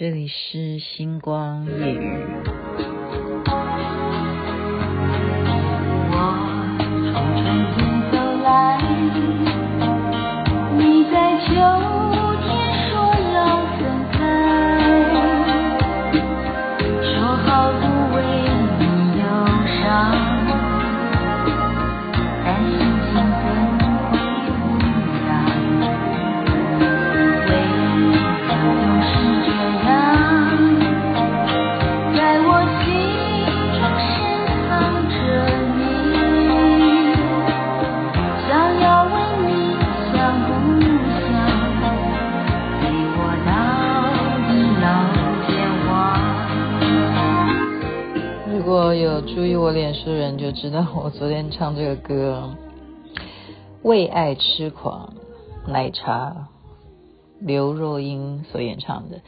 这里是星光夜雨。注意我脸书的人就知道我昨天唱这个歌《为爱痴狂》，奶茶刘若英所演唱的。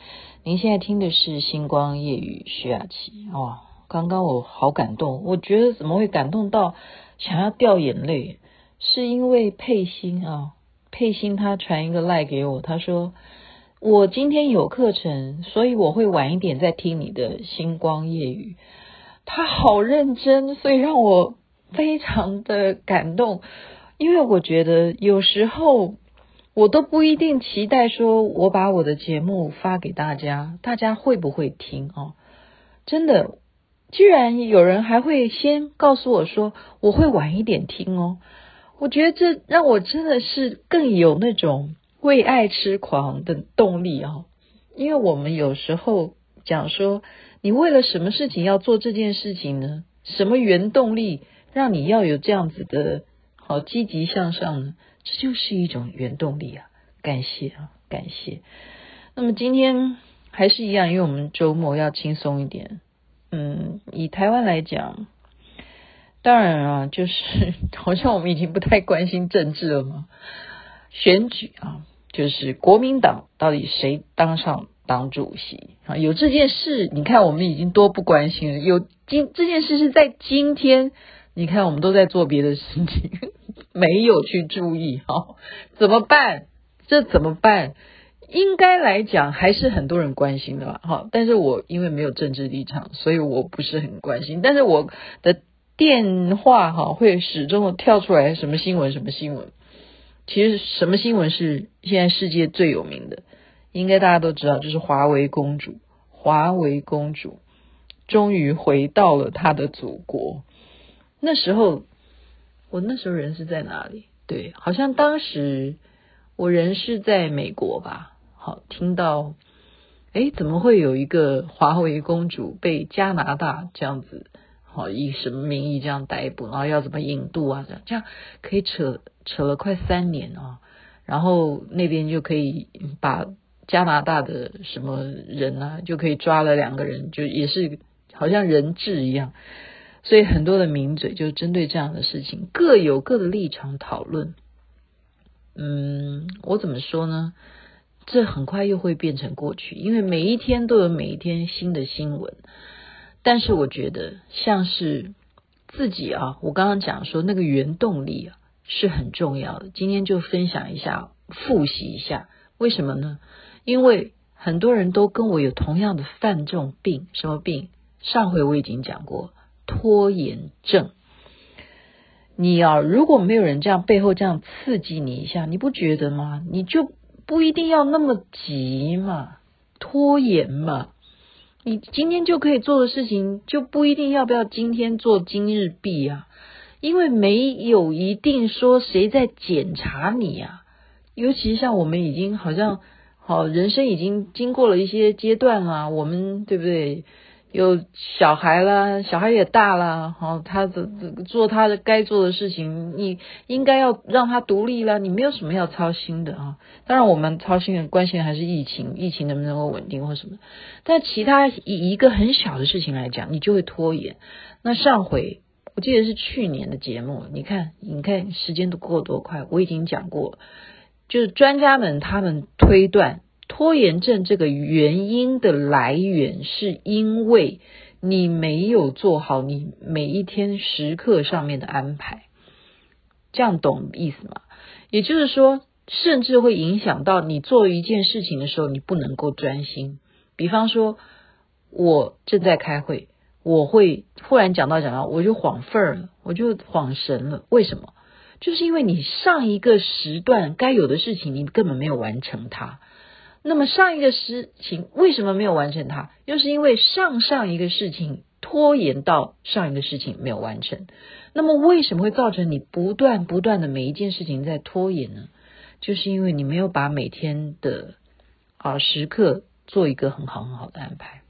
您现在听的是《星光夜雨》徐雅琪哦。刚刚我好感动，我觉得怎么会感动到想要掉眼泪？是因为佩欣啊，佩欣他传一个赖给我，他说我今天有课程，所以我会晚一点再听你的《星光夜雨》。他好认真，所以让我非常的感动。因为我觉得有时候我都不一定期待说，我把我的节目发给大家，大家会不会听哦？真的，居然有人还会先告诉我说，我会晚一点听哦。我觉得这让我真的是更有那种为爱痴狂的动力哦。因为我们有时候讲说。你为了什么事情要做这件事情呢？什么原动力让你要有这样子的好积极向上呢？这就是一种原动力啊！感谢啊，感谢。那么今天还是一样，因为我们周末要轻松一点。嗯，以台湾来讲，当然啊，就是 好像我们已经不太关心政治了嘛。选举啊，就是国民党到底谁当上？当主席啊，有这件事，你看我们已经多不关心了。有今这件事是在今天，你看我们都在做别的事情，没有去注意哈，怎么办？这怎么办？应该来讲还是很多人关心的吧，哈。但是我因为没有政治立场，所以我不是很关心。但是我的电话哈会始终跳出来什么新闻什么新闻。其实什么新闻是现在世界最有名的？应该大家都知道，就是华为公主。华为公主终于回到了她的祖国。那时候，我那时候人是在哪里？对，好像当时我人是在美国吧。好，听到，哎，怎么会有一个华为公主被加拿大这样子，好，以什么名义这样逮捕，然后要怎么引渡啊？这样这样可以扯扯了快三年啊，然后那边就可以把。加拿大的什么人啊，就可以抓了两个人，就也是好像人质一样。所以很多的名嘴就针对这样的事情各有各的立场讨论。嗯，我怎么说呢？这很快又会变成过去，因为每一天都有每一天新的新闻。但是我觉得像是自己啊，我刚刚讲说那个原动力啊是很重要的。今天就分享一下，复习一下，为什么呢？因为很多人都跟我有同样的犯这种病，什么病？上回我已经讲过，拖延症。你啊，如果没有人这样背后这样刺激你一下，你不觉得吗？你就不一定要那么急嘛，拖延嘛。你今天就可以做的事情，就不一定要不要今天做今日毕啊，因为没有一定说谁在检查你啊。尤其像我们已经好像。好，人生已经经过了一些阶段了，我们对不对？有小孩了，小孩也大了，好，他的做他的该做的事情，你应该要让他独立了，你没有什么要操心的啊。当然，我们操心的关心的还是疫情，疫情能不能够稳定或什么。但其他以一个很小的事情来讲，你就会拖延。那上回我记得是去年的节目，你看，你看时间都过多快，我已经讲过。就是专家们他们推断拖延症这个原因的来源，是因为你没有做好你每一天时刻上面的安排，这样懂意思吗？也就是说，甚至会影响到你做一件事情的时候，你不能够专心，比方说，我正在开会，我会忽然讲到讲到，我就晃份儿了，我就恍神了。为什么？就是因为你上一个时段该有的事情，你根本没有完成它。那么上一个事情为什么没有完成它？又是因为上上一个事情拖延到上一个事情没有完成。那么为什么会造成你不断不断的每一件事情在拖延呢？就是因为你没有把每天的啊时刻做一个很好很好的安排。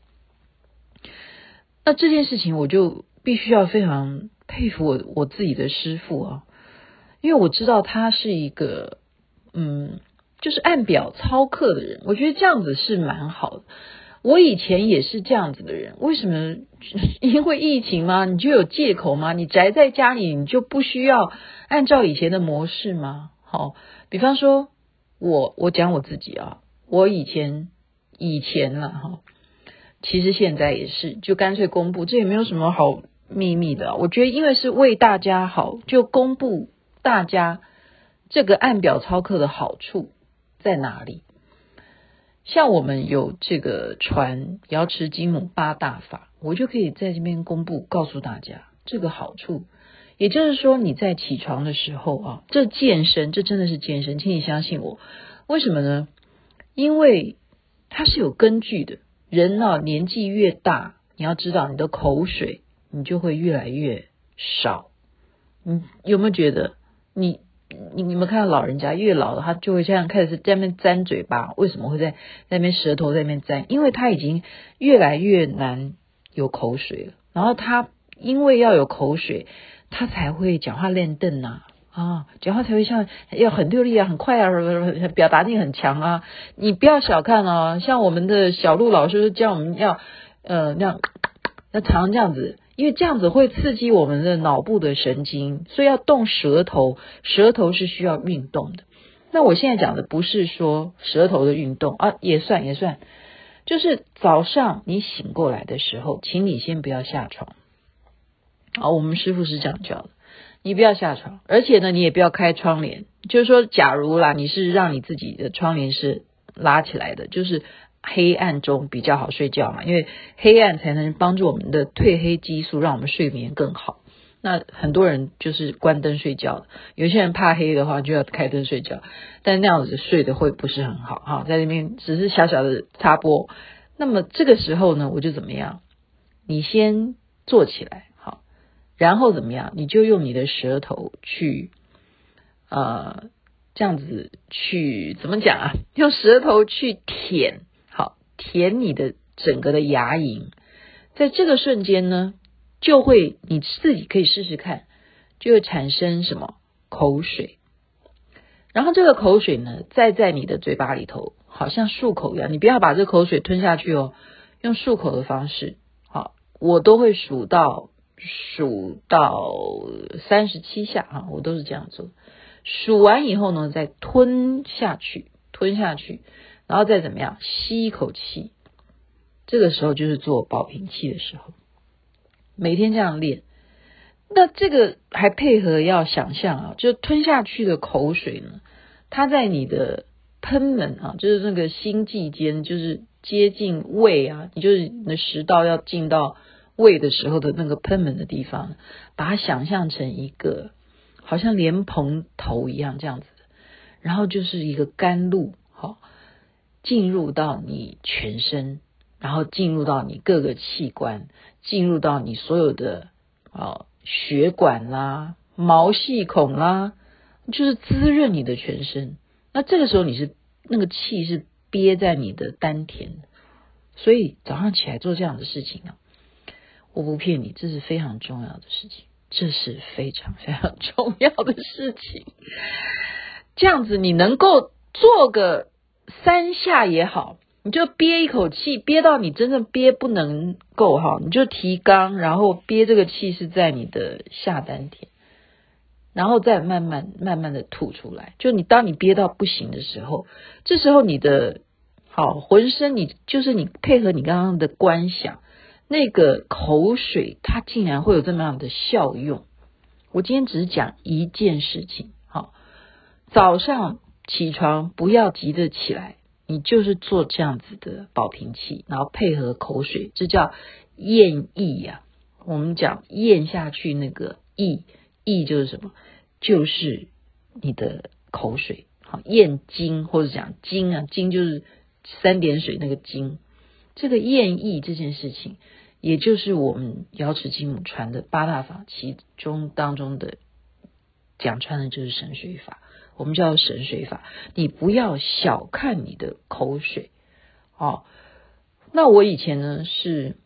那这件事情我就必须要非常佩服我我自己的师傅啊，因为我知道他是一个嗯。就是按表操课的人，我觉得这样子是蛮好的。我以前也是这样子的人，为什么？因为疫情吗？你就有借口吗？你宅在家里，你就不需要按照以前的模式吗？好，比方说我，我讲我自己啊，我以前以前了哈，其实现在也是，就干脆公布，这也没有什么好秘密的。我觉得，因为是为大家好，就公布大家这个按表操课的好处。在哪里？像我们有这个传瑶池金母八大法，我就可以在这边公布，告诉大家这个好处。也就是说，你在起床的时候啊，这健身，这真的是健身，请你相信我。为什么呢？因为它是有根据的。人呢，年纪越大，你要知道，你的口水你就会越来越少。你有没有觉得你？你你们看到老人家越老了，他就会这样开始在那边粘嘴巴。为什么会在那边舌头在那边粘？因为他已经越来越难有口水了。然后他因为要有口水，他才会讲话练瞪呐啊，讲话才会像要很流利啊，很快啊，表达力很强啊。你不要小看啊，像我们的小陆老师教我们要呃那样要常这样子。因为这样子会刺激我们的脑部的神经，所以要动舌头，舌头是需要运动的。那我现在讲的不是说舌头的运动啊，也算也算，就是早上你醒过来的时候，请你先不要下床。啊，我们师傅是这样教的，你不要下床，而且呢，你也不要开窗帘。就是说，假如啦，你是让你自己的窗帘是拉起来的，就是。黑暗中比较好睡觉嘛，因为黑暗才能帮助我们的褪黑激素，让我们睡眠更好。那很多人就是关灯睡觉，有些人怕黑的话就要开灯睡觉，但那样子睡得会不是很好哈。在那边只是小小的插播。那么这个时候呢，我就怎么样？你先坐起来，好，然后怎么样？你就用你的舌头去，呃，这样子去怎么讲啊？用舌头去舔。舔你的整个的牙龈，在这个瞬间呢，就会你自己可以试试看，就会产生什么口水，然后这个口水呢，再在你的嘴巴里头，好像漱口一样，你不要把这口水吞下去哦，用漱口的方式，好，我都会数到数到三十七下啊，我都是这样做，数完以后呢，再吞下去，吞下去。然后再怎么样，吸一口气，这个时候就是做保平气的时候。每天这样练，那这个还配合要想象啊，就吞下去的口水呢，它在你的喷门啊，就是那个心际间，就是接近胃啊，你就是你的食道要进到胃的时候的那个喷门的地方，把它想象成一个好像莲蓬头一样这样子，然后就是一个甘露，进入到你全身，然后进入到你各个器官，进入到你所有的啊血管啦、毛细孔啦，就是滋润你的全身。那这个时候你是那个气是憋在你的丹田，所以早上起来做这样的事情啊，我不骗你，这是非常重要的事情，这是非常非常 重要的事情。这样子你能够做个。三下也好，你就憋一口气，憋到你真正憋不能够哈，你就提肛，然后憋这个气是在你的下丹田，然后再慢慢慢慢的吐出来。就你当你憋到不行的时候，这时候你的好浑身你就是你配合你刚刚的观想，那个口水它竟然会有这么样的效用。我今天只讲一件事情，好，早上。起床不要急着起来，你就是做这样子的保平气，然后配合口水，这叫咽意呀。我们讲咽下去那个意，意就是什么？就是你的口水。好，咽精或者讲精啊，精就是三点水那个精。这个咽意这件事情，也就是我们瑶池金母传的八大法其中当中的讲穿的就是神水法。我们叫神水法，你不要小看你的口水哦。那我以前呢是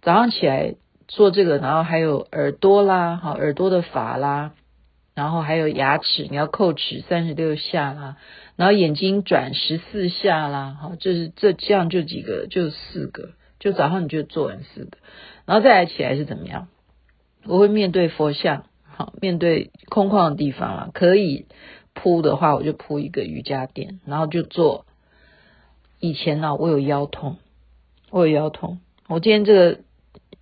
早上起来做这个，然后还有耳朵啦，好耳朵的法啦，然后还有牙齿，你要叩齿三十六下啦，然后眼睛转十四下啦，好，就是这这样就几个，就四个，就早上你就做完四个，然后再来起来是怎么样？我会面对佛像，好，面对空旷的地方啊，可以。铺的话，我就铺一个瑜伽垫，然后就做。以前呢、啊，我有腰痛，我有腰痛。我今天这个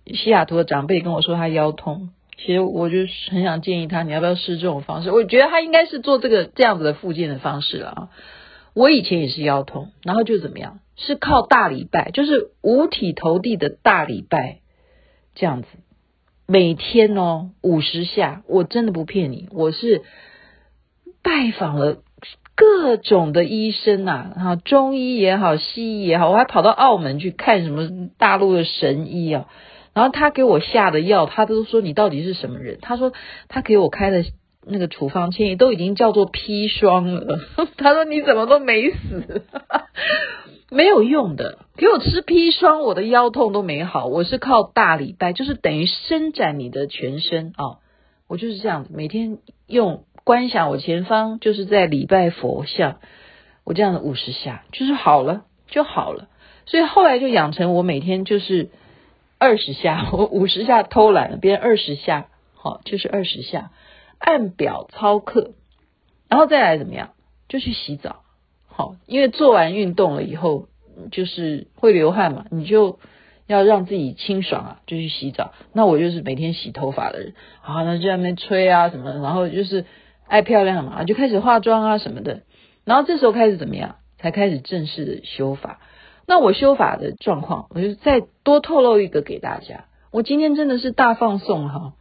西雅图的长辈跟我说他腰痛，其实我就很想建议他，你要不要试这种方式？我觉得他应该是做这个这样子的复健的方式了啊。我以前也是腰痛，然后就怎么样？是靠大礼拜，就是五体投地的大礼拜这样子，每天哦五十下，我真的不骗你，我是。拜访了各种的医生呐，哈，中医也好，西医也好，我还跑到澳门去看什么大陆的神医啊。然后他给我下的药，他都说你到底是什么人？他说他给我开的那个处方箋都已经叫做砒霜了。他说你怎么都没死，没有用的，给我吃砒霜，我的腰痛都没好。我是靠大礼拜，就是等于伸展你的全身啊。我就是这样，每天用。观想我前方就是在礼拜佛像，我这样的五十下就是好了就好了，所以后来就养成我每天就是二十下，我五十下偷懒了，别人二十下好就是二十下，按表操课，然后再来怎么样就去洗澡，好，因为做完运动了以后就是会流汗嘛，你就。要让自己清爽啊，就去洗澡。那我就是每天洗头发的人，好，那就在那边吹啊什么，然后就是爱漂亮嘛，就开始化妆啊什么的。然后这时候开始怎么样？才开始正式的修法。那我修法的状况，我就再多透露一个给大家。我今天真的是大放送哈，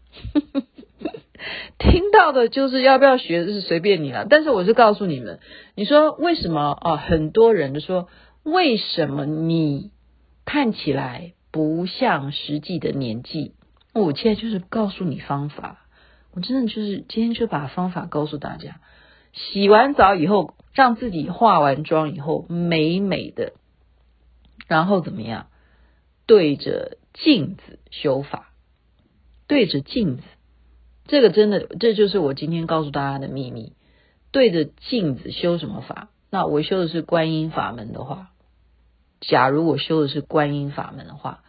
听到的就是要不要学就是随便你了。但是我是告诉你们，你说为什么啊？很多人就说，为什么你看起来？不像实际的年纪，我现在就是告诉你方法。我真的就是今天就把方法告诉大家。洗完澡以后，让自己化完妆以后美美的，然后怎么样？对着镜子修法，对着镜子，这个真的，这就是我今天告诉大家的秘密。对着镜子修什么法？那我修的是观音法门的话。假如我修的是观音法门的话，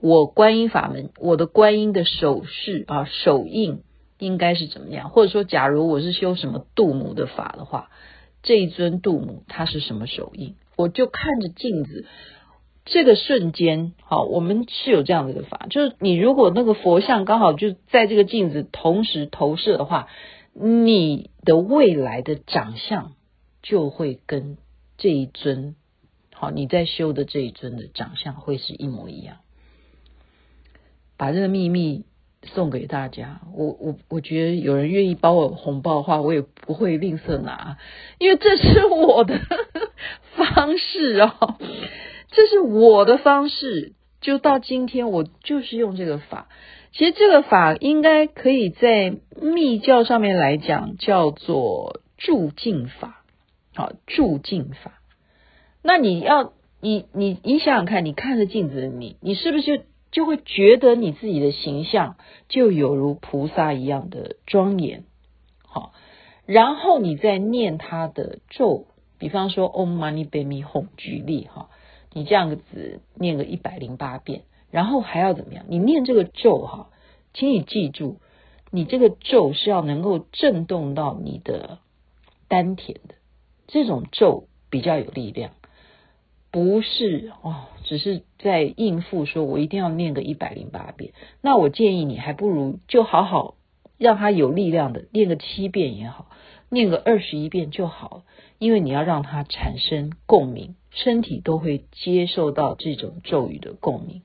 我观音法门，我的观音的手势啊，手印应该是怎么样？或者说，假如我是修什么度母的法的话，这一尊度母它是什么手印？我就看着镜子，这个瞬间，好，我们是有这样子的法，就是你如果那个佛像刚好就在这个镜子同时投射的话，你的未来的长相就会跟这一尊。好，你在修的这一尊的长相会是一模一样。把这个秘密送给大家，我我我觉得有人愿意包我红包的话，我也不会吝啬拿，因为这是我的方式哦，这是我的方式。就到今天，我就是用这个法。其实这个法应该可以在密教上面来讲，叫做住净法。好，住净法。那你要你你你想想看，你看着镜子你，你是不是就会觉得你自己的形象就有如菩萨一样的庄严？好，然后你再念他的咒，比方说 Om Mani Padme Hum，举例哈，你这样子念个一百零八遍，然后还要怎么样？你念这个咒哈，请你记住，你这个咒是要能够震动到你的丹田的，这种咒比较有力量。不是哦，只是在应付，说我一定要念个一百零八遍。那我建议你还不如就好好让他有力量的念个七遍也好，念个二十一遍就好，因为你要让他产生共鸣，身体都会接受到这种咒语的共鸣。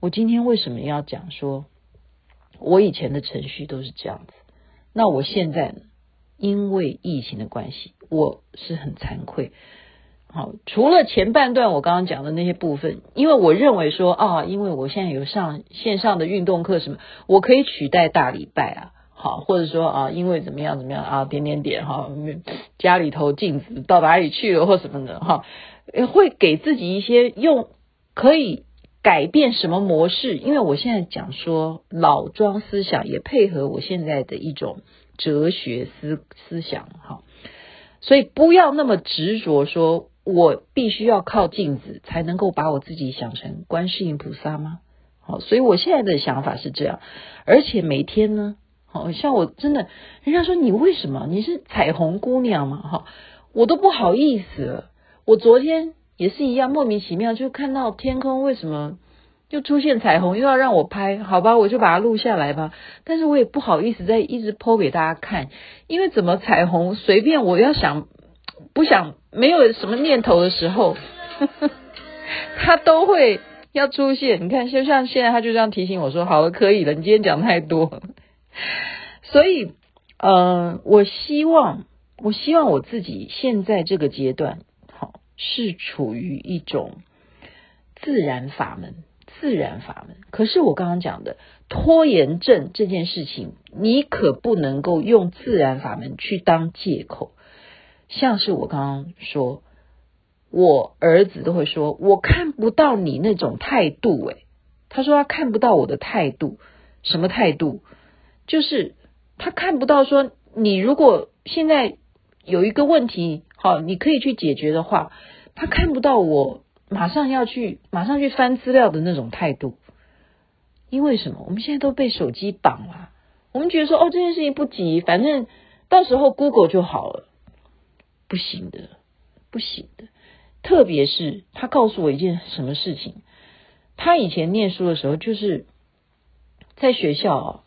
我今天为什么要讲说，我以前的程序都是这样子，那我现在？因为疫情的关系，我是很惭愧。好，除了前半段我刚刚讲的那些部分，因为我认为说啊，因为我现在有上线上的运动课什么，我可以取代大礼拜啊。好，或者说啊，因为怎么样怎么样啊，点点点哈，家里头镜子到哪里去了或什么的哈，会给自己一些用可以改变什么模式？因为我现在讲说老庄思想也配合我现在的一种哲学思思想哈，所以不要那么执着说我必须要靠镜子才能够把我自己想成观世音菩萨吗？好，所以我现在的想法是这样，而且每天呢。好像我真的，人家说你为什么你是彩虹姑娘嘛？哈，我都不好意思了。我昨天也是一样，莫名其妙就看到天空为什么又出现彩虹，又要让我拍，好吧，我就把它录下来吧。但是我也不好意思再一直 po 给大家看，因为怎么彩虹随便我要想不想没有什么念头的时候，呵 呵他都会要出现。你看，就像现在他就这样提醒我说：“好了，可以了，你今天讲太多。”所以，呃，我希望，我希望我自己现在这个阶段，好，是处于一种自然法门，自然法门。可是我刚刚讲的拖延症这件事情，你可不能够用自然法门去当借口。像是我刚刚说，我儿子都会说，我看不到你那种态度，诶，他说他看不到我的态度，什么态度？就是他看不到说，你如果现在有一个问题，好，你可以去解决的话，他看不到我马上要去马上去翻资料的那种态度。因为什么？我们现在都被手机绑了，我们觉得说，哦，这件事情不急，反正到时候 Google 就好了。不行的，不行的。特别是他告诉我一件什么事情，他以前念书的时候，就是在学校。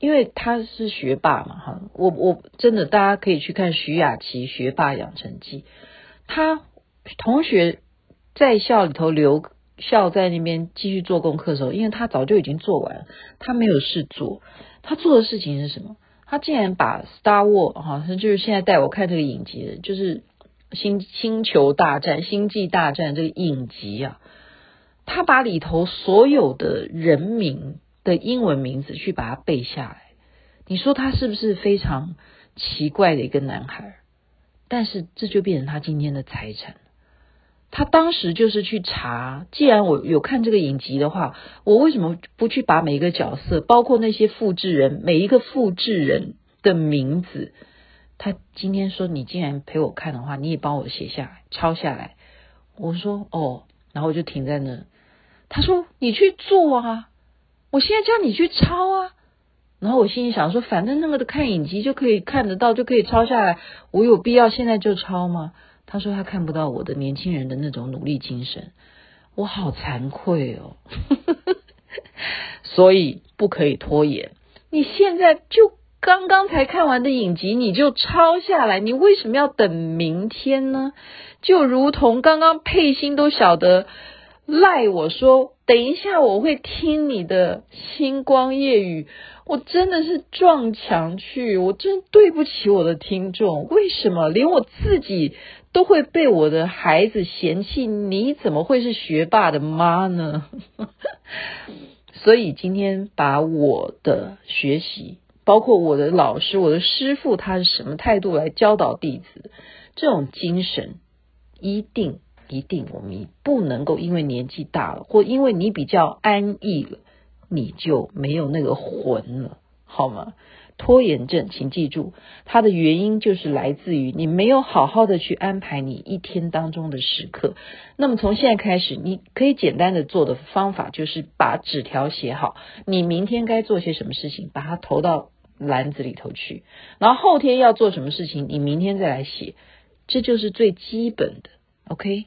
因为他是学霸嘛，哈，我我真的大家可以去看徐雅琪学霸养成记，他同学在校里头留校在那边继续做功课的时候，因为他早就已经做完了，他没有事做，他做的事情是什么？他竟然把 Star War 哈，就是现在带我看这个影集的，就是星星球大战、星际大战这个影集啊，他把里头所有的人名。的英文名字去把它背下来，你说他是不是非常奇怪的一个男孩？但是这就变成他今天的财产。他当时就是去查，既然我有看这个影集的话，我为什么不去把每一个角色，包括那些复制人，每一个复制人的名字？他今天说你既然陪我看的话，你也帮我写下来，抄下来。我说哦，然后我就停在那。他说你去做啊。我现在叫你去抄啊，然后我心里想说，反正那个的看影集就可以看得到，就可以抄下来。我有必要现在就抄吗？他说他看不到我的年轻人的那种努力精神，我好惭愧哦。所以不可以拖延。你现在就刚刚才看完的影集，你就抄下来，你为什么要等明天呢？就如同刚刚佩欣都晓得。赖我说，等一下我会听你的星光夜语，我真的是撞墙去，我真对不起我的听众。为什么连我自己都会被我的孩子嫌弃？你怎么会是学霸的妈呢？所以今天把我的学习，包括我的老师、我的师傅，他是什么态度来教导弟子，这种精神一定。一定，我们不能够因为年纪大了，或因为你比较安逸了，你就没有那个魂了，好吗？拖延症，请记住，它的原因就是来自于你没有好好的去安排你一天当中的时刻。那么从现在开始，你可以简单的做的方法就是把纸条写好，你明天该做些什么事情，把它投到篮子里头去，然后后天要做什么事情，你明天再来写，这就是最基本的，OK？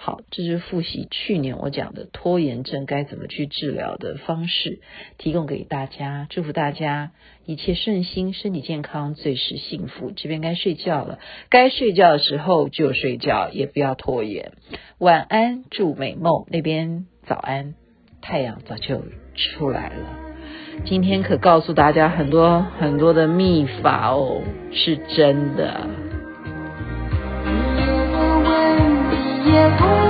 好，这是复习去年我讲的拖延症该怎么去治疗的方式，提供给大家，祝福大家一切顺心，身体健康，最是幸福。这边该睡觉了，该睡觉的时候就睡觉，也不要拖延。晚安，祝美梦。那边早安，太阳早就出来了。今天可告诉大家很多很多的秘法哦，是真的。也不